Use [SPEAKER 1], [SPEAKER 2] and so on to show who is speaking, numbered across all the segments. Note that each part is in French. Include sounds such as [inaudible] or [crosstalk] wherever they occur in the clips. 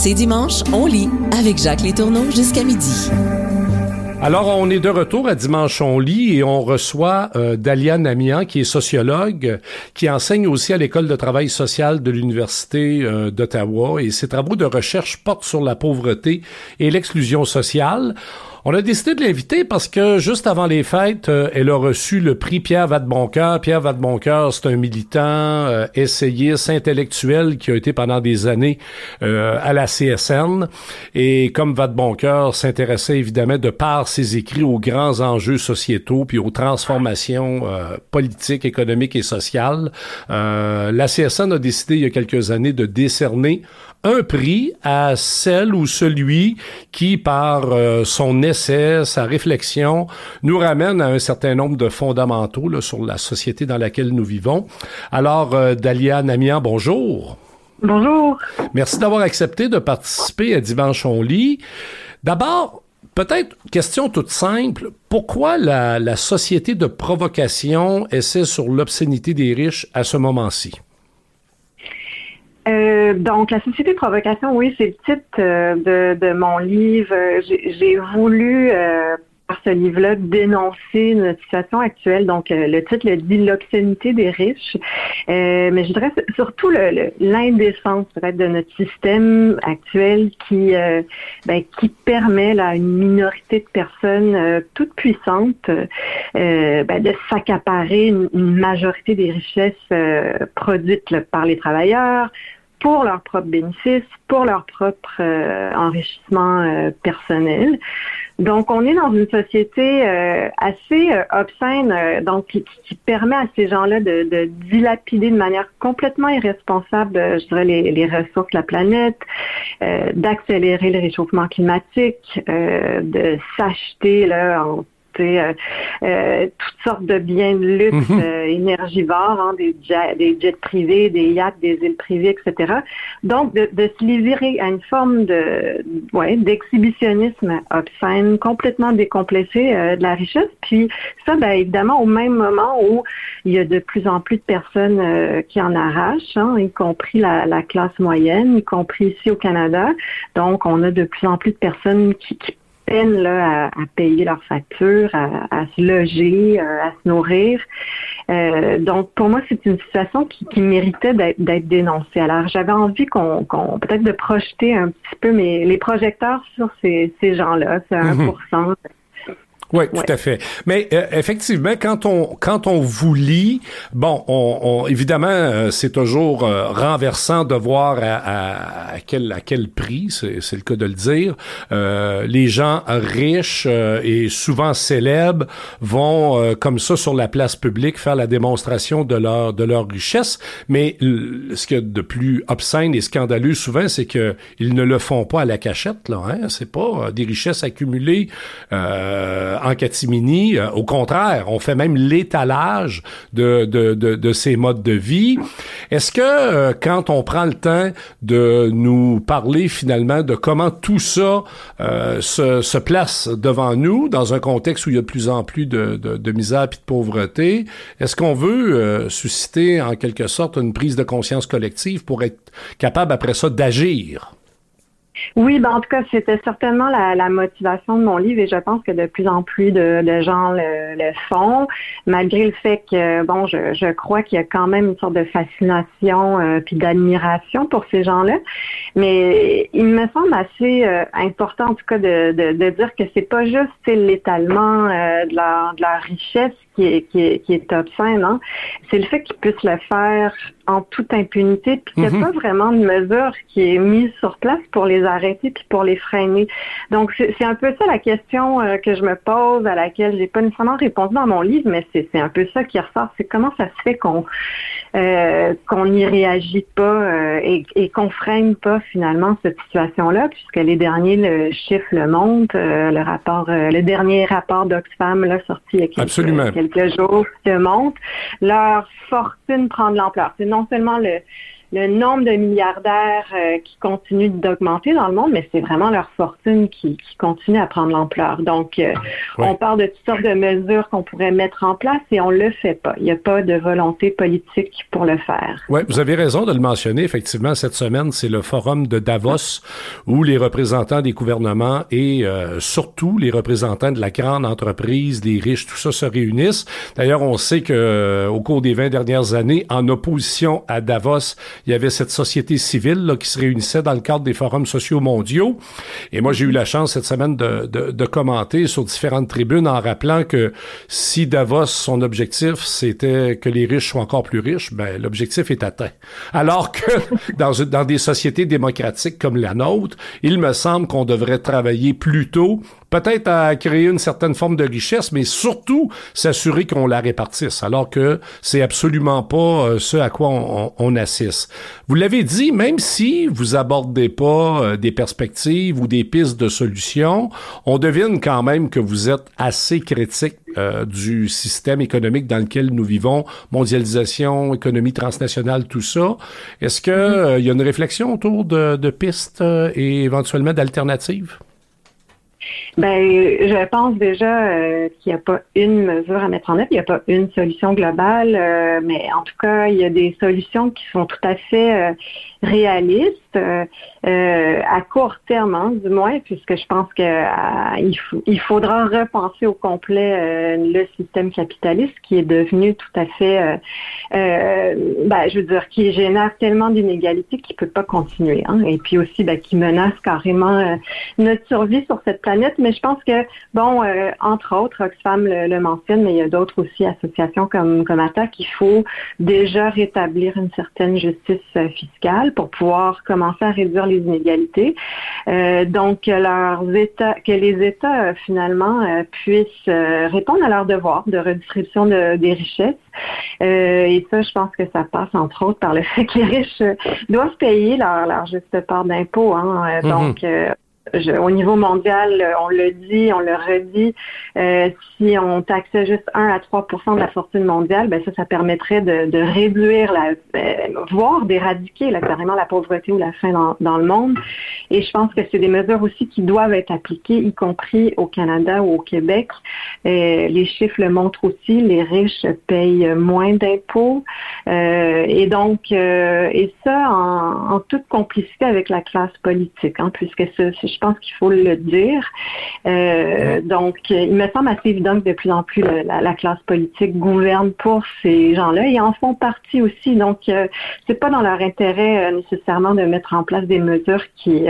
[SPEAKER 1] C'est dimanche, on lit avec Jacques Létourneau jusqu'à midi.
[SPEAKER 2] Alors, on est de retour à Dimanche on lit et on reçoit euh, Dalia qui est sociologue, qui enseigne aussi à l'École de travail social de l'Université euh, d'Ottawa et ses travaux de recherche portent sur la pauvreté et l'exclusion sociale. On a décidé de l'inviter parce que juste avant les fêtes, euh, elle a reçu le prix Pierre Vadeboncoeur. Pierre Vadeboncoeur, c'est un militant, euh, essayiste, intellectuel qui a été pendant des années euh, à la CSN. Et comme Vadeboncoeur s'intéressait évidemment de par ses écrits aux grands enjeux sociétaux puis aux transformations politiques, économiques et sociales, la CSN a décidé il y a quelques années de décerner un prix à celle ou celui qui, par son essai, sa réflexion, nous ramène à un certain nombre de fondamentaux là, sur la société dans laquelle nous vivons. Alors, euh, Dalia Namian, bonjour.
[SPEAKER 3] Bonjour.
[SPEAKER 2] Merci d'avoir accepté de participer à Dimanche on lit. D'abord, peut-être question toute simple, pourquoi la, la société de provocation essaie sur l'obscénité des riches à ce moment-ci?
[SPEAKER 3] Euh, donc, la société de provocation, oui, c'est le titre euh, de, de, mon livre. J'ai voulu, euh, par ce livre-là, dénoncer notre situation actuelle. Donc, le titre le dit l'obscénité des riches. mais je dirais surtout l'indécence de notre système actuel qui, ben, qui permet à une minorité de personnes toutes puissantes ben, de s'accaparer une, majorité des richesses produites par les travailleurs, pour leur propre bénéfice, pour leur propre euh, enrichissement euh, personnel. Donc, on est dans une société euh, assez obscène, donc qui, permet à ces gens-là de, de, dilapider de manière complètement irresponsable, je dirais, les, les ressources de la planète, d'accélérer le réchauffement climatique, de s'acheter là en euh, euh, toutes sortes de biens de luxe mhm. euh, énergivores, hein, des, jets, des jets privés, des yachts, des îles privées, etc. Donc, de, se livrer à une forme de ouais, d'exhibitionnisme obscène, complètement décomplexé de la richesse. Puis ça, ben, évidemment, au même moment où il y a de plus en plus de personnes qui en arrachent, hein, y compris la, la, classe moyenne, y compris ici au Canada. Donc, on a de plus en plus de personnes qui, qui peine là, à, payer leurs factures, à, se loger, euh, à se nourrir. Euh, donc, pour moi, c'est une situation qui, méritait d'être dénoncée. Alors, j'avais envie qu'on, peut-être de projeter un petit peu mes, les projecteurs sur ces, ces gens-là, ce 1%, mm-hmm.
[SPEAKER 2] Oui, tout à fait. Mais euh, effectivement, quand on quand on vous lit, bon, on, évidemment, euh, c'est toujours euh, renversant de voir à, à, quel à quel prix, c'est le cas de le dire, les gens riches et souvent célèbres vont comme ça sur la place publique faire la démonstration de leur de leur richesse. Mais ce qu'il y a de plus obscène et scandaleux souvent, c'est que ils ne le font pas à la cachette. Là, hein? C'est pas des richesses accumulées. Euh, en catimini. Euh, au contraire, on fait même l'étalage de, de, de, ces modes de vie. Est-ce que euh, quand on prend le temps de nous parler finalement de comment tout ça se, se, place devant nous dans un contexte où il y a de plus en plus de, de, de misère et de pauvreté, est-ce qu'on veut susciter en quelque sorte une prise de conscience collective pour être capable après ça d'agir?
[SPEAKER 3] Oui, ben en tout cas, c'était certainement la, la, motivation de mon livre et je pense que de plus en plus de, de gens le, le, font, malgré le fait que, bon, je, je crois qu'il y a quand même une sorte de fascination euh, puis d'admiration pour ces gens-là. Mais il me semble assez euh, important, en tout cas, de, de, de dire que c'est pas juste l'étalement euh, de, leur, de leur richesse qui est, qui est, qui est obscène. Hein? C'est le fait qu'ils puissent le faire en toute impunité, puis qu'il n'y a mhm. pas vraiment de mesure qui est mise sur place pour les arrêter puis pour les freiner. Donc, c'est un peu ça la question euh, que je me pose, à laquelle j'ai pas nécessairement répondu dans mon livre, mais c'est un peu ça qui ressort. C'est comment ça se fait qu'on euh, qu'on n'y réagit pas euh, et, et qu'on freine pas finalement cette situation-là, puisque les derniers le chiffre le montrent, le rapport, le dernier rapport d'Oxfam là sorti il y a quelques, quelques jours le montre. Leur fortune prend de l'ampleur. C'est non seulement le le nombre de milliardaires euh, qui continuent d'augmenter dans le monde, mais c'est vraiment leur fortune qui, qui, continue à prendre l'ampleur. Donc, euh, on parle de toutes sortes de mesures qu'on pourrait mettre en place et on le fait pas. Il n'y a pas de volonté politique pour le faire.
[SPEAKER 2] Oui, vous avez raison de le mentionner. Effectivement, cette semaine, c'est le forum de Davos où les représentants des gouvernements et euh, surtout les représentants de la grande entreprise, des riches, tout ça se réunissent. D'ailleurs, on sait que au cours des 20 dernières années, en opposition à Davos, il y avait cette société civile là, qui se réunissait dans le cadre des forums sociaux mondiaux. Et moi, j'ai eu la chance cette semaine de, de, de, commenter sur différentes tribunes en rappelant que si Davos, son objectif, c'était que les riches soient encore plus riches, ben, l'objectif est atteint. Alors que [laughs] dans, dans des sociétés démocratiques comme la nôtre, il me semble qu'on devrait travailler plutôt peut-être à créer une certaine forme de richesse, mais surtout s'assurer qu'on la répartisse, alors que c'est absolument pas euh, ce à quoi on, on assiste. Vous l'avez dit, même si vous abordez pas euh, des perspectives ou des pistes de solutions, on devine quand même que vous êtes assez critique euh, du système économique dans lequel nous vivons, mondialisation, économie transnationale, tout ça. Est-ce qu'il mm-hmm. y a une réflexion autour de, de pistes et éventuellement d'alternatives?
[SPEAKER 3] Ben, je pense déjà euh, qu'il n'y a pas une mesure à mettre en œuvre, il n'y a pas une solution globale, euh, mais en tout cas, il y a des solutions qui sont tout à fait euh, réalistes à court terme, hein, du moins, puisque je pense qu'il il faudra repenser au complet le système capitaliste qui est devenu tout à fait, ben, je veux dire, qui génère tellement d'inégalités qu'il ne peut pas continuer, hein, et puis aussi ben, qui menace carrément notre survie sur cette planète. Mais je pense que, bon, euh, entre autres, Oxfam le, mentionne, mais il y a d'autres aussi associations comme, comme ATTAC, il faut déjà rétablir une certaine justice euh, pour pouvoir commencer à réduire les inégalités. Euh, donc, leurs États, que les États, finalement, puissent répondre à leurs devoirs de redistribution des richesses. et ça, je pense que ça passe, entre autres, par le [laughs] fait que les riches doivent payer leur, leur juste part d'impôts. Hein. Mm-hmm. Donc, au niveau mondial, euh, on le dit, on le redit, euh, si on taxait juste 1 à 3 de la fortune mondiale, ben ça, ça permettrait de, réduire, la, euh, voire d'éradiquer carrément la pauvreté ou la faim dans, dans, le monde. Et je pense que c'est des mesures aussi qui doivent être appliquées, y compris au Canada ou au Québec. les chiffres le montrent aussi, les riches payent moins d'impôts. et donc, et ça en, en, toute complicité avec la classe politique, hein, puisque ce, je pense qu'il faut le dire. Euh, donc, il me semble assez évident que de plus en plus la, classe politique gouverne pour ces gens-là. Ils en font partie aussi. Donc, euh, c'est pas dans leur intérêt euh, nécessairement de mettre en place des mesures qui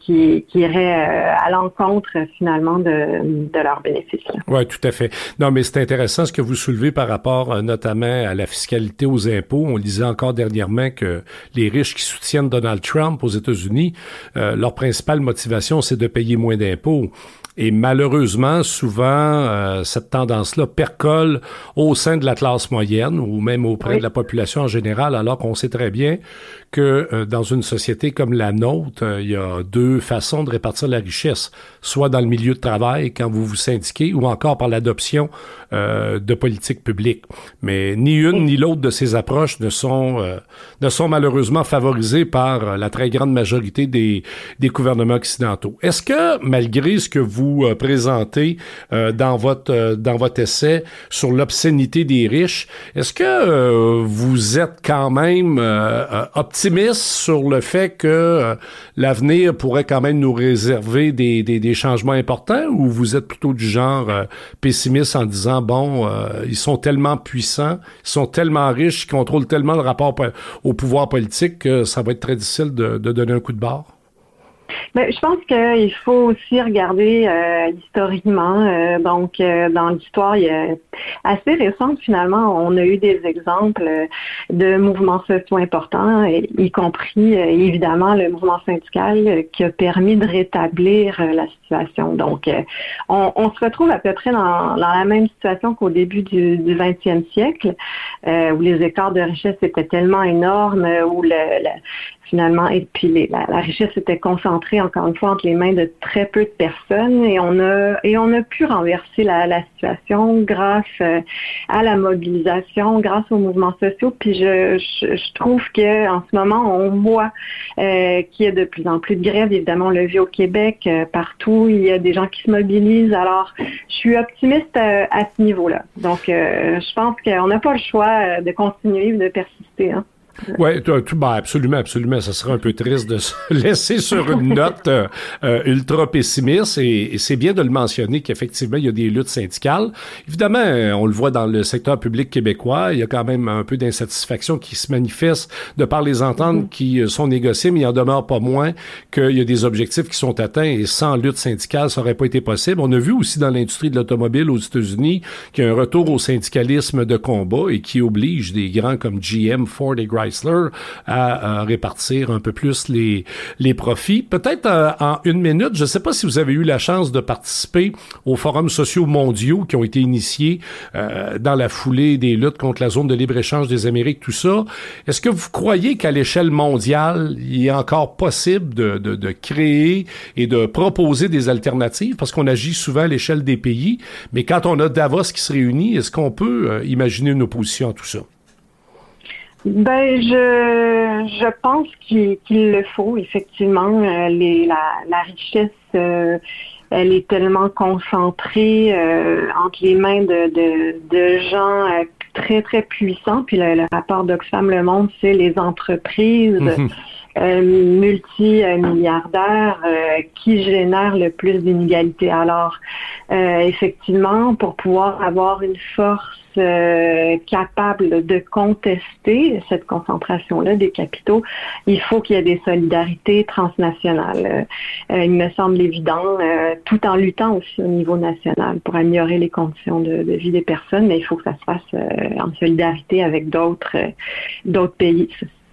[SPEAKER 3] qui, qui, iraient à l'encontre finalement de, de leurs bénéfices.
[SPEAKER 2] Oui, tout à fait. Non, mais c'est intéressant ce que vous soulevez par rapport notamment à la fiscalité aux impôts. On disait encore dernièrement que les riches qui soutiennent Donald Trump aux États-Unis, leur principal motivation, c'est de payer moins d'impôts. Et malheureusement, souvent, euh, cette tendance-là percole au sein de la classe moyenne ou même auprès de la population en général, alors qu'on sait très bien que euh, dans une société comme la nôtre, euh, il y a deux façons de répartir la richesse, soit dans le milieu de travail, quand vous vous syndiquez, ou encore par l'adoption de politiques publiques. Mais ni une ni l'autre de ces approches ne sont, ne sont malheureusement favorisées par la très grande majorité des, des gouvernements occidentaux. Est-ce que, malgré ce que vous euh, présenter euh, dans votre euh, dans votre essai sur l'obscénité des riches. Est-ce que vous êtes quand même optimiste sur le fait que l'avenir pourrait quand même nous réserver des, des, des, changements importants ou vous êtes plutôt du genre pessimiste en disant bon ils sont tellement puissants, ils sont tellement riches, ils contrôlent tellement le rapport au pouvoir politique que ça va être très difficile de, de donner un coup de barre?
[SPEAKER 3] Ben, je pense qu'il faut aussi regarder euh, historiquement. Euh, donc, euh, dans l'histoire assez récente, finalement, on a eu des exemples de mouvements sociaux importants, y compris évidemment le mouvement syndical qui a permis de rétablir la situation. Donc, on, on, se retrouve à peu près dans, dans la même situation qu'au début du, du 20e siècle, où les écarts de richesse étaient tellement énormes, où le, finalement, puis la, la richesse était concentrée encore une fois, entre les mains de très peu de personnes et on a et on a pu renverser la, la situation grâce euh, à la mobilisation, grâce aux mouvements sociaux. Puis je, je, trouve que en ce moment, on voit euh, qu'il y a de plus en plus de grèves. Évidemment, on l'a vu au Québec, euh, partout, il y a des gens qui se mobilisent. Alors, je suis optimiste à ce niveau-là. Donc, je pense qu'on n'a pas le choix de continuer, de persister. Hein.
[SPEAKER 2] Oui, ben absolument, absolument. Ça serait un peu triste de se [laughs] laisser sur une note euh, euh, ultra pessimiste et, c'est bien de le mentionner qu'effectivement, il y a des luttes syndicales. Évidemment, euh, on le voit dans le secteur public québécois, il y a quand même un peu d'insatisfaction qui se manifeste de par les ententes mm-hmm. qui sont négociées, mais il en demeure pas moins qu'il y a des objectifs qui sont atteints et sans lutte syndicale, ça n'aurait pas été possible. On a vu aussi dans l'industrie de l'automobile aux États-Unis qu'il y a un retour au syndicalisme de combat et qui oblige des grands comme GM, Ford et À, répartir un peu plus les, les profits. Peut-être euh, en une minute, je ne sais pas si vous avez eu la chance de participer aux forums sociaux mondiaux qui ont été initiés euh, dans la foulée des luttes contre la zone de libre-échange des Amériques, tout ça. Est-ce que vous croyez qu'à l'échelle mondiale, il est encore possible de, de, de créer et de proposer des alternatives? Parce qu'on agit souvent à l'échelle des pays, mais quand on a Davos qui se réunit, est-ce qu'on peut euh, imaginer une opposition à tout ça?
[SPEAKER 3] Ben, je, je pense qu'il le faut, effectivement. Euh, les, la, la richesse, euh, elle est tellement concentrée euh, entre les mains de, de, de gens très, très puissants. Puis le, rapport d'Oxfam Le Monde, c'est les entreprises. Mhm. multimilliardaires qui génèrent le plus d'inégalités. Alors, effectivement, pour pouvoir avoir une force euh, capable de contester cette concentration-là des capitaux, il faut qu'il y ait des solidarités transnationales. Euh, il me semble évident, euh, tout en luttant aussi au niveau national pour améliorer les conditions de, vie des personnes, mais il faut que ça se fasse en solidarité avec d'autres pays.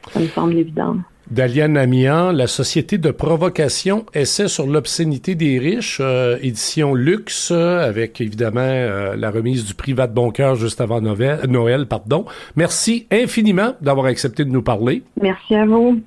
[SPEAKER 3] ça me semble évident.
[SPEAKER 2] Daliane Amian, La Société de provocation, essai sur l'obscénité des riches, euh, édition luxe, avec évidemment euh, la remise du prix de Bon juste avant Noël, Noël. Pardon. Merci infiniment d'avoir accepté de nous parler.
[SPEAKER 3] Merci à vous.